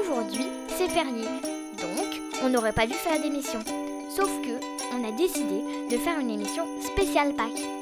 Aujourd'hui, c'est férié, donc on n'aurait pas dû faire d'émission. Sauf que on a décidé de faire une émission spéciale Pâques.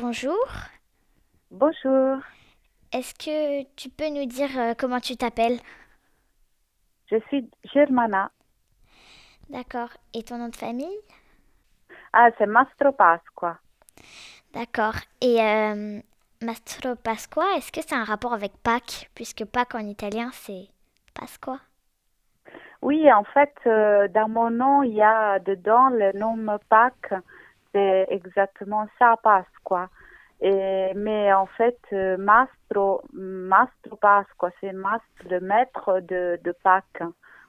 Bonjour, Bonjour, est-ce que tu peux nous dire euh, comment tu t'appelles? Je suis Germana. D'accord, et ton nom de famille? Ah, c'est Mastro Pasqua. D'accord, et euh, Mastro Pasqua, est-ce que c'est un rapport avec Pâques? Puisque Pâques en italien c'est Pasqua. Oui, en fait, euh, dans mon nom, il y a dedans le nom Pâques. C'est exactement ça, Pasqua. Et, mais en fait, euh, Mastro, Mastro Pasqua, c'est Mastro, le maître de, Pâques.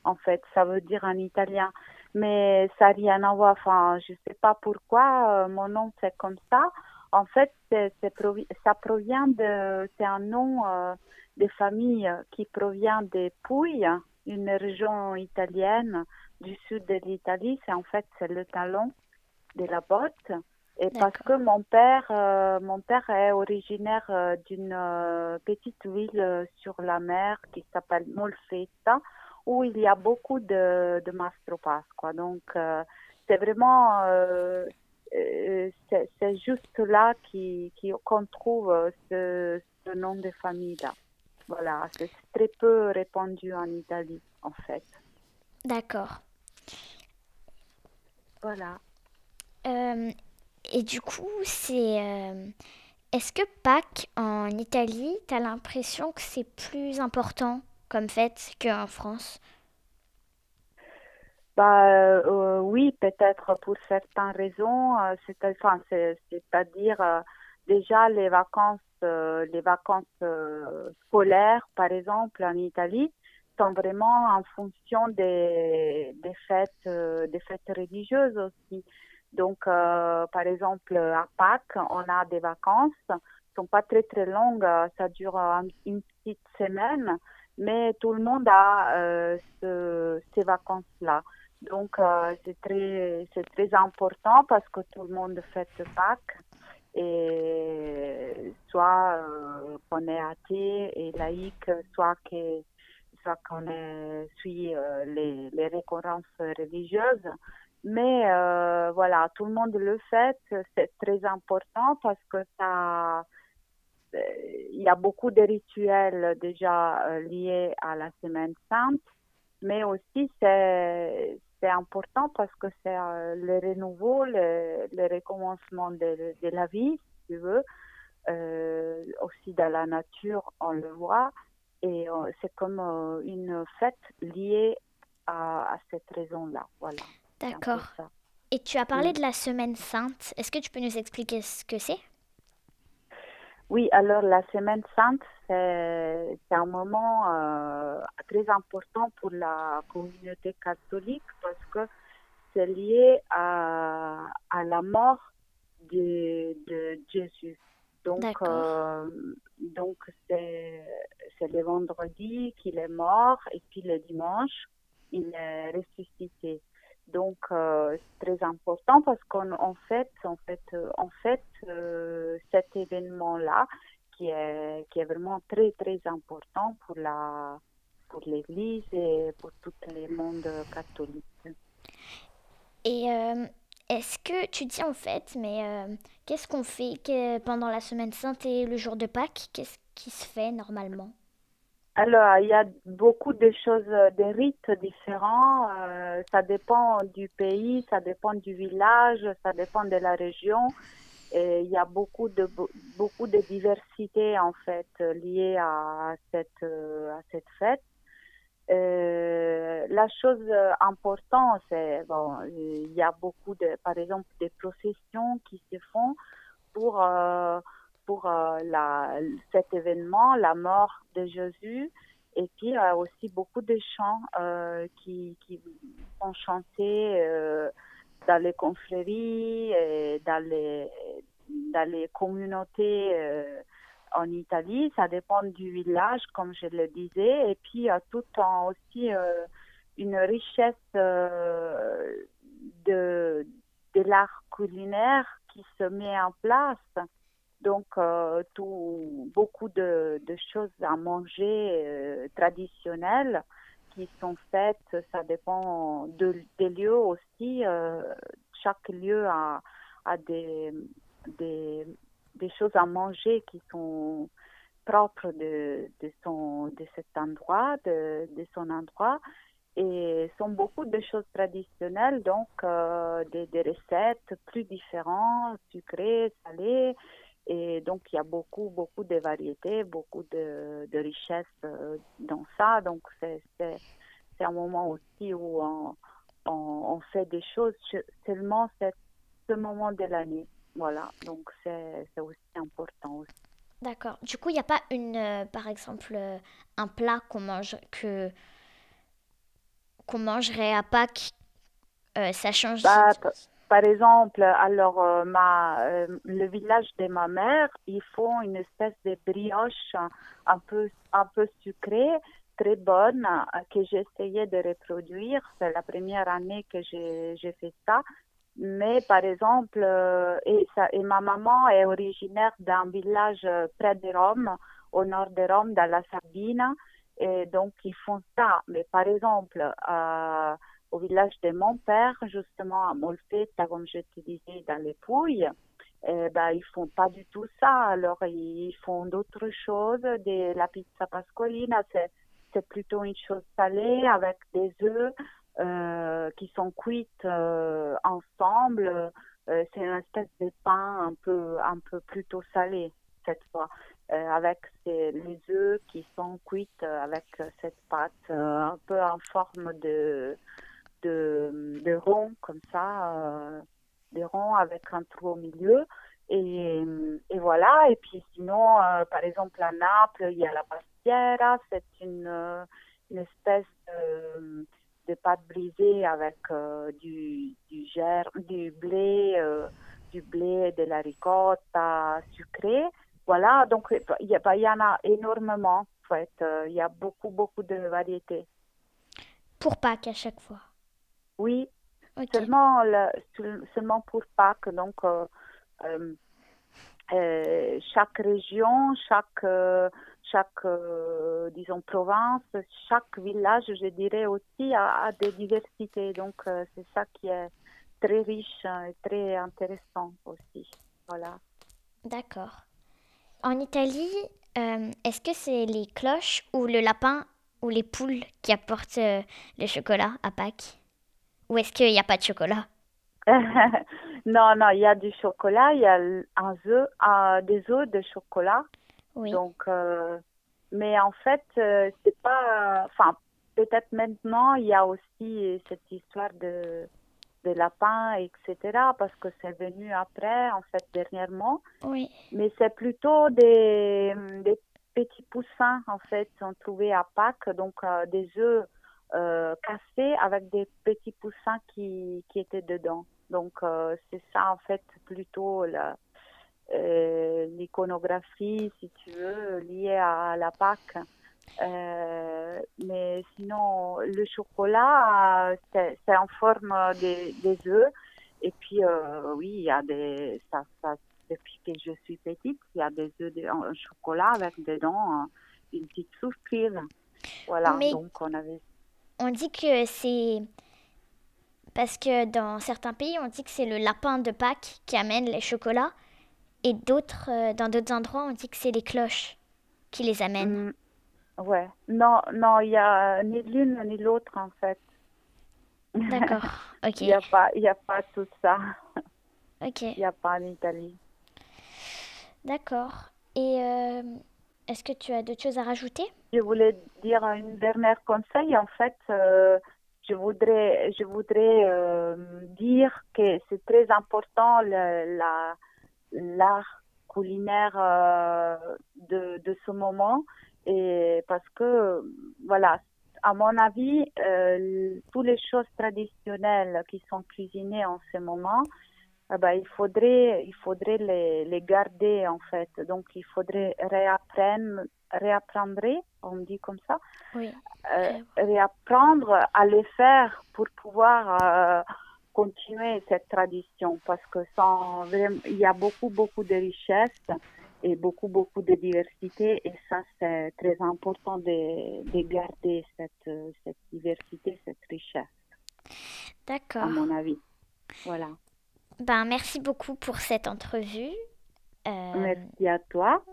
En fait, ça veut dire en italien. Mais ça n'a rien à voir. Enfin, je sais pas pourquoi euh, mon nom c'est comme ça. En fait, c'est, ça provient de, c'est un nom euh, de famille qui provient des Pouilles, une région italienne du sud de l'Italie. C'est en fait c'est le talon de la botte. Et parce que mon père, euh, mon père est originaire euh, d'une euh, petite ville sur la mer qui s'appelle Molfetta, où il y a beaucoup de, de Mastro Pasqua. Donc, c'est vraiment, c'est juste là qui- qui- qu'on trouve ce, ce nom de famille-là. Voilà, c'est très peu répandu en Italie, en fait. D'accord. Voilà. Euh, et du coup, c'est... euh, est-ce que Pâques en Italie, t'as l'impression que c'est plus important comme fête qu'en France? Bah euh, oui, peut-être pour certaines raisons, c'est-à-dire déjà les vacances, les vacances scolaires, par exemple en Italie, sont vraiment en fonction des, des fêtes, des fêtes religieuses aussi. Donc, euh, par exemple, à Pâques, on a des vacances, sont pas très très longues, ça dure euh, une petite semaine, mais tout le monde a euh, ce- ces vacances-là. Donc, c'est très, c'est très important parce que tout le monde fête Pâques. Et soit qu'on est athée et laïque, soit que, soit qu'on suit les, les récurrences religieuses. Mais euh, voilà, tout le monde le fait. C'est très important parce que ça, euh, il y a beaucoup de rituels déjà euh, liés à la Semaine Sainte, mais aussi c'est important parce que c'est le renouveau, le, le recommencement de, la vie, si tu veux. Aussi dans la nature, on le voit. Et c'est comme une fête liée à, à cette raison-là. Voilà. D'accord. Et tu as parlé de la Semaine Sainte. Est-ce que tu peux nous expliquer ce que c'est? Oui, alors la Semaine Sainte, c'est un moment euh, très important pour la communauté catholique parce que c'est lié à, à la mort de, de Jésus. Donc, euh, donc c'est c'est le vendredi qu'il est mort et puis le dimanche, il est ressuscité. Donc, euh, c'est très important parce qu'on en fait, en fait, euh, en fait euh, cet événement-là qui est, qui est vraiment très, très important pour la pour l'Église et pour tout le monde catholique. Et est-ce que tu dis en fait, mais qu'est-ce qu'on fait pendant la Semaine Sainte et le jour de Pâques Qu'est-ce qui se fait normalement? Alors, il y a beaucoup de choses, des rites différents. euh, ça dépend du pays, ça dépend du village, ça dépend de la région. Et il y a beaucoup de beaucoup de diversité en fait liée à cette à cette fête. Euh, la chose importante, c'est bon, il y a beaucoup de, par exemple, des processions qui se font pour euh, pour euh, cet événement, la mort de Jésus. Et puis, a aussi beaucoup de chants qui, qui sont chantés dans les confréries, et dans les, dans les communautés en Italie. Ça dépend du village, comme je le disais. Et puis, il y a tout en aussi une richesse de, de l'art culinaire qui se met en place. Donc, euh, tout, beaucoup de, de, choses à manger euh, traditionnelles qui sont faites, ça dépend de, des lieux aussi. Euh, chaque lieu a, a des, des, des, choses à manger qui sont propres de, de, son, de cet endroit, de, de son endroit et sont beaucoup de choses traditionnelles, donc des, des, recettes plus différentes, sucrées, salées. Et donc, il y a beaucoup, beaucoup de variétés, beaucoup de, de richesses euh, dans ça. Donc, c'est un moment aussi où on, on, on, fait des choses seulement ce moment de l'année. Voilà, donc c'est aussi important aussi. D'accord. Du coup, il n'y a pas une, euh, par exemple, un plat qu'on mange que qu'on mangerait à Pâques euh, Ça change bah, Par exemple, alors euh, euh, le village de ma mère, ils font une espèce de brioche un peu, un peu sucrée, très bonne, que j'ai essayé de reproduire. C'est la première année que j'ai fait ça. Mais par exemple, et, ma maman est originaire d'un village près de Rome, au nord de Rome, dans la Sardine. Et donc, ils font ça. Mais par exemple, euh, au village de mon père, justement, à Molfetta, comme je te disais, dans les Pouilles, eh ben, ils font pas du tout ça. Alors, ils font d'autres choses. De la pizza pasqualina, c'est, plutôt une chose salée avec des œufs euh, qui sont cuites euh, ensemble. Euh, c'est une espèce de pain un peu, un peu plutôt salé cette fois. Avec les œufs qui sont cuits euh, avec cette pâte un peu en forme de, de, de rond, comme ça, des ronds avec un trou au milieu. Et, et, voilà. Et puis sinon, par exemple, à Naples, il y a la pastiera. C'est une, une espèce de, pâte brisée avec du, du, germe, du blé, du blé, de la ricotta sucrée. Voilà, donc il y, y, en a énormément, en fait. Euh, il y a beaucoup, beaucoup de variétés. Pour Pâques à chaque fois Oui, seulement, seulement pour Pâques. Donc, euh, euh, chaque région, chaque, chaque disons, province, chaque village, je dirais aussi, a, a des diversités. Donc, c'est ça qui est très riche et très intéressant aussi. Voilà. D'accord. En Italie, euh, est-ce que c'est les cloches ou le lapin ou les poules qui apportent euh, le chocolat à Pâques? Ou est-ce qu'il n'y a pas de chocolat? Non, non, il y a du chocolat, il y a un œuf, des œufs de chocolat. Oui. Donc, euh, mais en fait, c'est pas. Enfin, peut-être maintenant, il y a aussi cette histoire de des lapins, etc., parce que c'est venu après, en fait, dernièrement. Oui. Mais c'est plutôt des, des, petits poussins, en fait, sont trouvés à Pâques, donc euh, des œufs euh, cassés avec des petits poussins qui, qui étaient dedans. Donc, euh, c'est ça, en fait, plutôt l'iconographie, si tu veux, liée à la Pâques. Euh, mais sinon, le chocolat, c'est en forme des, des œufs. Et puis, euh, oui, il y a des. Ça, ça, depuis que je suis petite, il y a des œufs de, en chocolat avec dedans hein, une petite surprise. Voilà, donc on avait. On dit que c'est. Parce que dans certains pays, on dit que c'est le lapin de Pâques qui amène les chocolats. Et d'autres, euh, dans d'autres endroits, on dit que c'est les cloches qui les amènent. Mm. Ouais. Non, non, il y a ni l'une ni l'autre en fait. D'accord. Ok. Il n'y a pas, il y a pas tout ça. Ok. Il n'y a pas en Italie. D'accord. Et euh, est-ce que tu as d'autres choses à rajouter? Je voulais dire un dernier conseil. En fait, euh, je voudrais, je voudrais euh, dire que c'est très important la l'art culinaire de, de ce moment Et parce que, voilà, à mon avis, euh, toutes les choses traditionnelles qui sont cuisinées en ce moment, eh ben, il faudrait, il faudrait les, les, garder en fait. Donc, il faudrait réapprendre, réapprendre, on dit comme ça, oui. euh, réapprendre à les faire pour pouvoir euh, continuer cette tradition parce que sans, il y a beaucoup, beaucoup de richesses et beaucoup, beaucoup de diversité. Et ça, c'est très important de, de garder cette, cette diversité, cette richesse. D'accord. À mon avis. Voilà. Ben, merci beaucoup pour cette entrevue. Euh, merci à toi.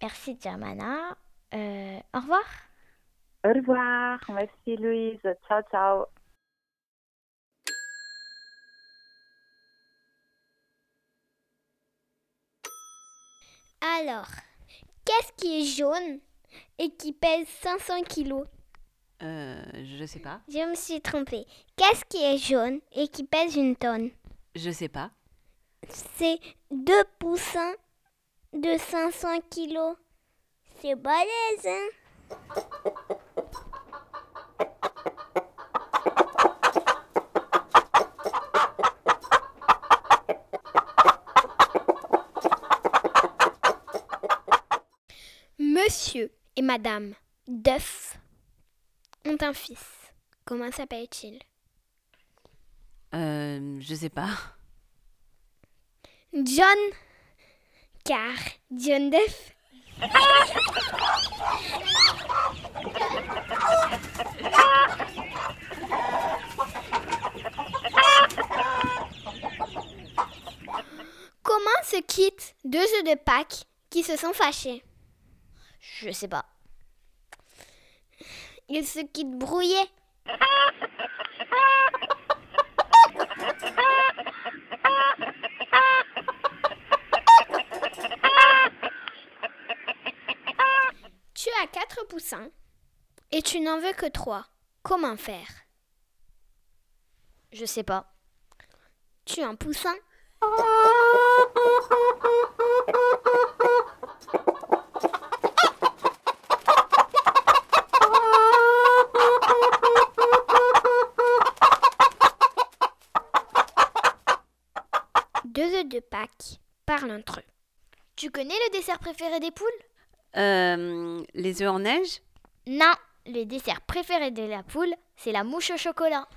Merci, Diamana. Euh, au revoir. Au revoir. Merci, Louise. Ciao, ciao. Alors, qu'est-ce qui est jaune et qui pèse 500 kilos? Euh, je sais pas. Je me suis trompée. Qu'est-ce qui est jaune et qui pèse une tonne? Je sais pas. C'est deux poussins de 500 kilos. C'est balèze, hein Monsieur et Madame Duff ont un fils. Comment s'appelle-t-il? Euh, je sais pas. John. Car John Duff. Comment se quittent deux œufs de Pâques qui se sont fâchés? Je sais pas. Ils se quittent brouillés. Tu as quatre poussins et tu n'en veux que trois. Comment faire? Je sais pas. Tu as un poussin Deux œufs de Pâques parlent entre eux. Tu connais le dessert préféré des poules? Euh, les œufs en neige? Non, le dessert préféré de la poule, c'est la mouche au chocolat.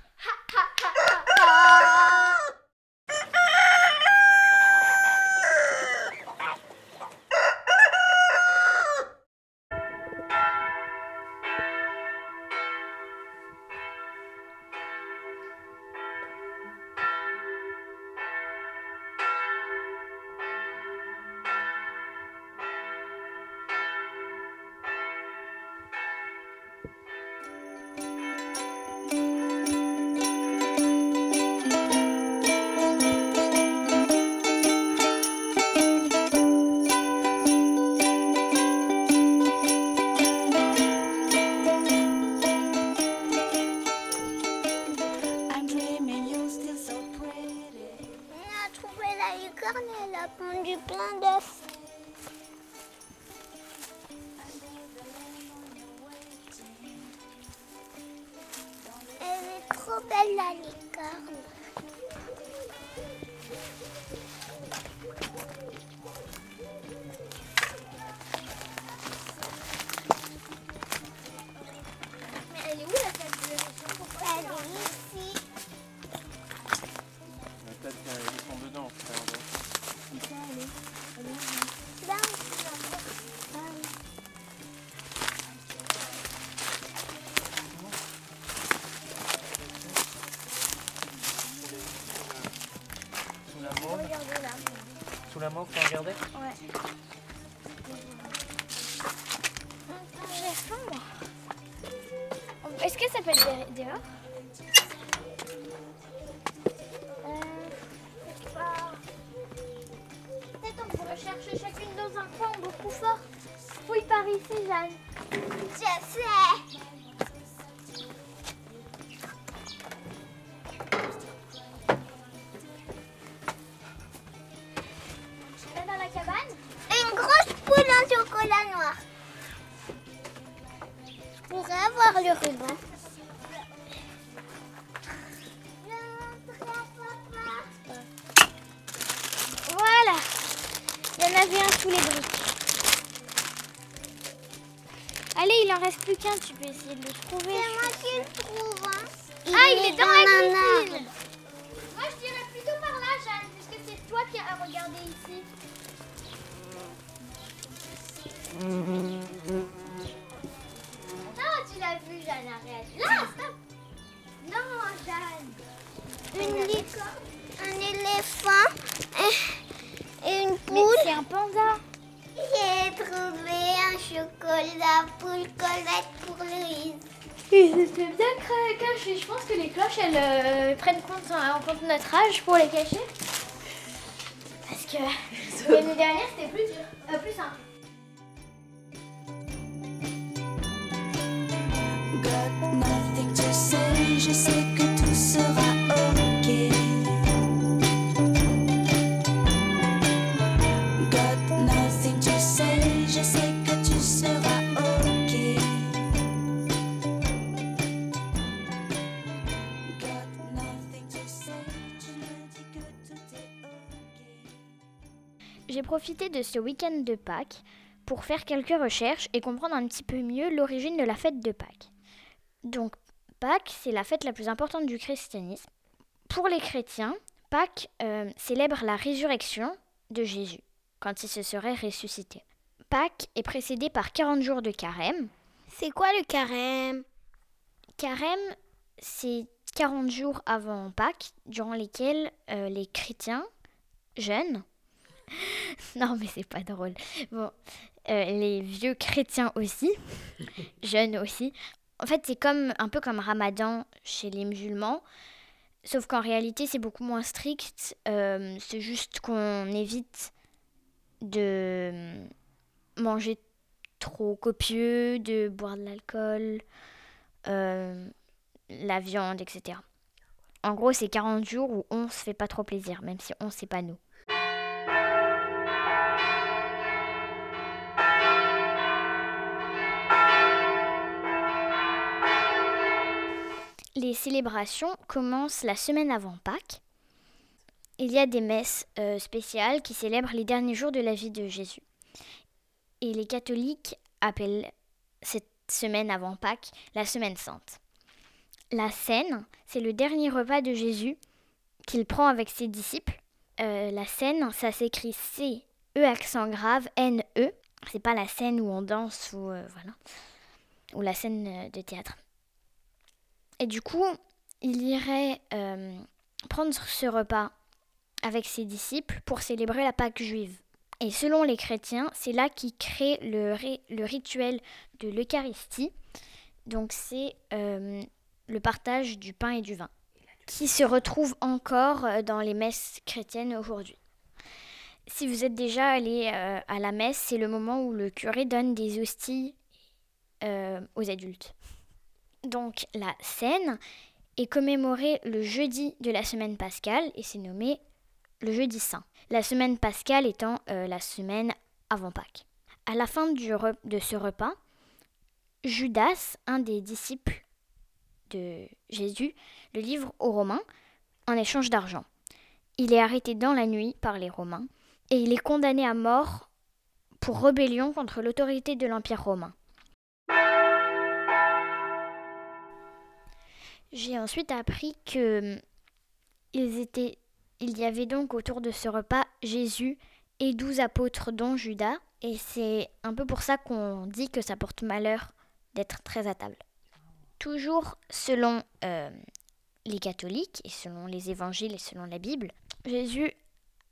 Mauve, faut regarder J'ai faim, moi. Est-ce que ça peut être dehors en reste plus qu'un, tu peux essayer de le trouver. C'est moi qui le trouve. Hein. Ah, il est dans la un cuisine. Moi, je dirais plutôt par là, Jeanne, puisque c'est toi qui as regardé ici. Non, tu l'as vu, Jeanne, arrête. Là, stop. Non, Jeanne. Une Je pense que les cloches, elles euh, prennent compte, en compte notre âge pour les cacher. Parce que l'année dernière, c'était plus dur. Euh, plus simple. Got nothing to say, je sais J'ai profité de ce week-end de Pâques pour faire quelques recherches et comprendre un petit peu mieux l'origine de la fête de Pâques. Donc, Pâques, c'est la fête la plus importante du christianisme. Pour les chrétiens, Pâques euh, célèbre la résurrection de Jésus, quand il se serait ressuscité. Pâques est précédé par 40 jours de carême. C'est quoi le carême? Carême, c'est 40 jours avant Pâques, durant lesquels euh, les chrétiens jeunes. non, mais c'est pas drôle. Bon, euh, les vieux chrétiens aussi, jeunes aussi. En fait, c'est comme un peu comme Ramadan chez les musulmans, sauf qu'en réalité, c'est beaucoup moins strict. Euh, c'est juste qu'on évite de manger trop copieux, de boire de l'alcool, euh, la viande, etc. En gros, c'est 40 jours où on se fait pas trop plaisir, même si on c'est pas nous. Les célébrations commencent la semaine avant Pâques. Il y a des messes euh, spéciales qui célèbrent les derniers jours de la vie de Jésus. Et les catholiques appellent cette semaine avant Pâques la semaine sainte. La scène, c'est le dernier repas de Jésus qu'il prend avec ses disciples. Euh, la scène, ça s'écrit C, E accent grave, N, E. C'est pas la scène où on danse ou euh, voilà, ou la scène de théâtre. Et du coup, il irait euh, prendre ce repas avec ses disciples pour célébrer la Pâque juive. Et selon les chrétiens, c'est là qu'ils créent le, ri- le rituel de l'Eucharistie. Donc c'est euh, le partage du pain et du vin, qui se retrouve encore euh, dans les messes chrétiennes aujourd'hui. Si vous êtes déjà allé à la messe, c'est le moment où le curé donne des hosties aux adultes. Donc la scène est commémorée le jeudi de la semaine pascale et c'est nommé le jeudi saint. La semaine pascale étant euh, la semaine avant Pâques. À la fin de ce repas, Judas, un des disciples de Jésus, le livre aux Romains en échange d'argent. Il est arrêté dans la nuit par les Romains et il est condamné à mort pour rébellion contre l'autorité de l'Empire romain. J'ai ensuite appris que hum, ils étaient, il y avait donc autour de ce repas Jésus et douze apôtres dont Judas, et c'est un peu pour ça qu'on dit que ça porte malheur d'être très à table. Toujours selon euh, les catholiques et selon les évangiles et selon la Bible, Jésus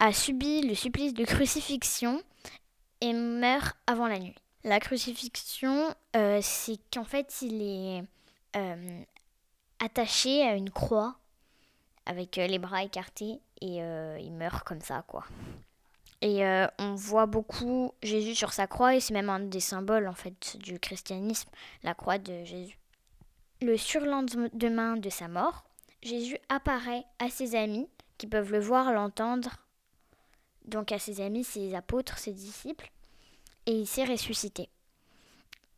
a subi le supplice de crucifixion et meurt avant la nuit. La crucifixion, euh, c'est qu'en fait, il est euh, attaché à une croix avec euh, les bras écartés et euh, il meurt comme ça, quoi. Et euh, on voit beaucoup Jésus sur sa croix et c'est même un des symboles en fait du christianisme, la croix de Jésus. Le surlendemain de sa mort, Jésus apparaît à ses amis qui peuvent le voir, l'entendre. Donc à ses amis, ses apôtres, ses disciples, et il s'est ressuscité.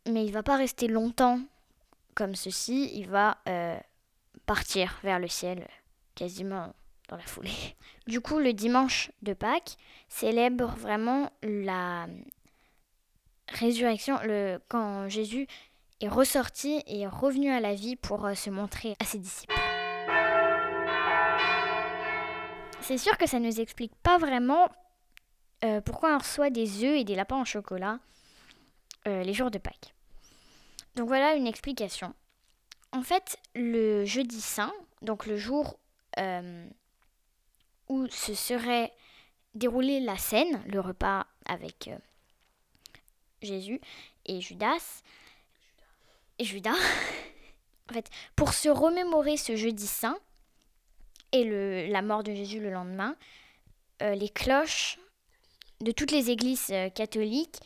Mais il va pas rester longtemps comme ceci, il va partir vers le ciel quasiment dans la foulée. Du coup, le dimanche de Pâques célèbre vraiment la résurrection, le, quand Jésus est ressorti et est revenu à la vie pour euh, se montrer à ses disciples. C'est sûr que ça ne nous explique pas vraiment euh, pourquoi on reçoit des œufs et des lapins en chocolat euh, les jours de Pâques. Donc voilà une explication. En fait, le jeudi saint, donc le jour euh, où se serait déroulée la scène, le repas avec euh, Jésus et Judas, et Judas, en fait, pour se remémorer ce jeudi saint et le, la mort de Jésus le lendemain, euh, les cloches de toutes les églises catholiques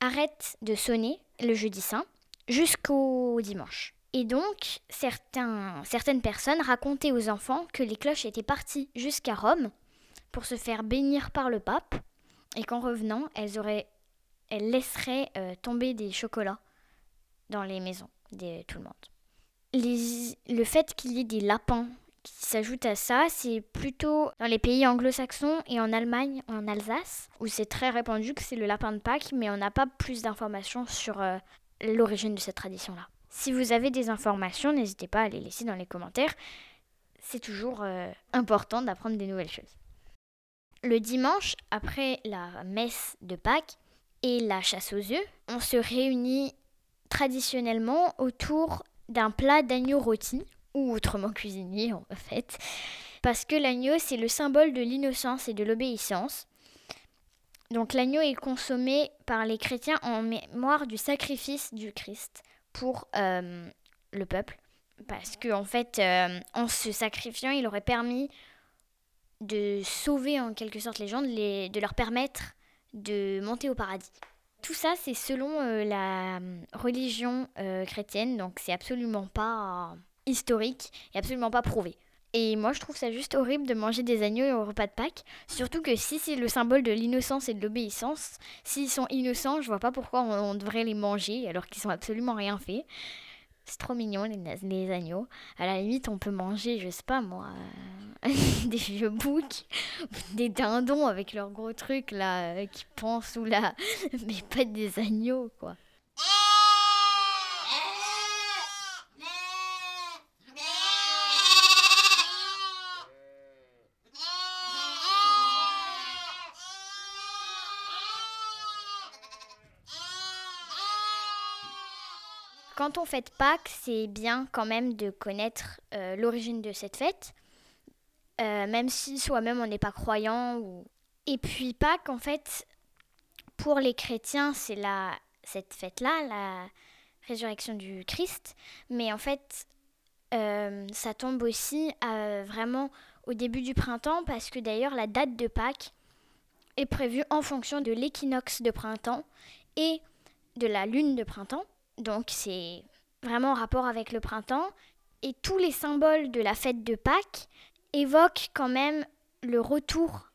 arrêtent de sonner le jeudi saint jusqu'au dimanche. Et donc, certaines personnes racontaient aux enfants que les cloches étaient parties jusqu'à Rome pour se faire bénir par le pape et qu'en revenant, elles, laisseraient euh, tomber des chocolats dans les maisons de tout le monde. Le fait qu'il y ait des lapins qui s'ajoutent à ça, c'est plutôt dans les pays anglo-saxons et en Allemagne, en Alsace, où c'est très répandu que c'est le lapin de Pâques, mais on n'a pas plus d'informations sur euh, l'origine de cette tradition-là. Si vous avez des informations, n'hésitez pas à les laisser dans les commentaires. C'est toujours euh, important d'apprendre des nouvelles choses. Le dimanche, après la messe de Pâques et la chasse aux œufs, on se réunit traditionnellement autour d'un plat d'agneau rôti, ou autrement cuisiné en fait, parce que l'agneau c'est le symbole de l'innocence et de l'obéissance. Donc l'agneau est consommé par les chrétiens en mémoire du sacrifice du Christ pour euh, le peuple. Parce qu'en en fait, euh, en se sacrifiant, il aurait permis de sauver en quelque sorte les gens, de, leur permettre de monter au paradis. Tout ça, c'est selon euh, la religion chrétienne, donc c'est absolument pas historique et absolument pas prouvé. Et moi, je trouve ça juste horrible de manger des agneaux au repas de Pâques. Surtout que si c'est le symbole de l'innocence et de l'obéissance, s'ils sont innocents, je vois pas pourquoi on, devrait les manger alors qu'ils sont absolument rien fait. C'est trop mignon les agneaux. À la limite, on peut manger, je sais pas moi, euh, des vieux boucs, des dindons avec leurs gros trucs là euh, qui pensent ou là, mais pas des agneaux quoi. Quand on fête Pâques, c'est bien quand même de connaître euh, l'origine de cette fête, euh, même si soi-même on n'est pas croyant. Et puis Pâques, en fait, pour les chrétiens, c'est la cette fête-là, la résurrection du Christ. Mais en fait, euh, ça tombe aussi vraiment au début du printemps, parce que d'ailleurs la date de Pâques est prévue en fonction de l'équinoxe de printemps et de la lune de printemps. Donc c'est vraiment en rapport avec le printemps. Et tous les symboles de la fête de Pâques évoquent quand même le retour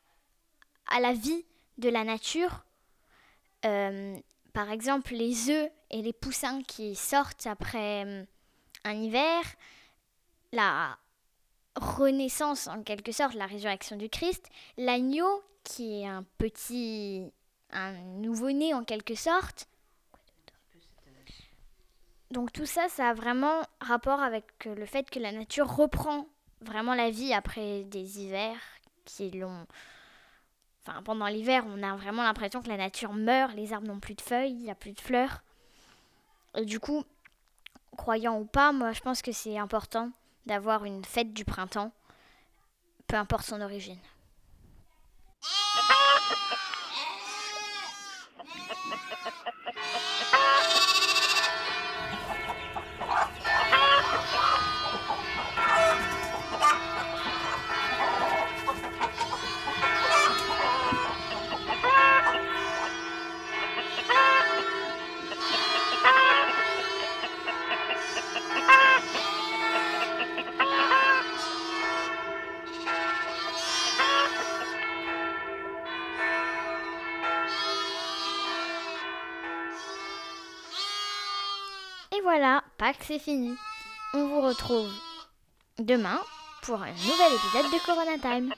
à la vie de la nature. Euh, par exemple, les œufs et les poussins qui sortent après euh, un hiver, la renaissance en quelque sorte, la résurrection du Christ, l'agneau qui est un petit, un nouveau-né en quelque sorte, donc tout ça, ça a vraiment rapport avec euh, le fait que la nature reprend vraiment la vie après des hivers qui l'ont... Enfin, pendant l'hiver, on a vraiment l'impression que la nature meurt, les arbres n'ont plus de feuilles, il n'y a plus de fleurs. Et du coup, croyant ou pas, moi je pense que c'est important d'avoir une fête du printemps, peu importe son origine. C'est fini. On vous retrouve demain pour un nouvel épisode de Corona Time.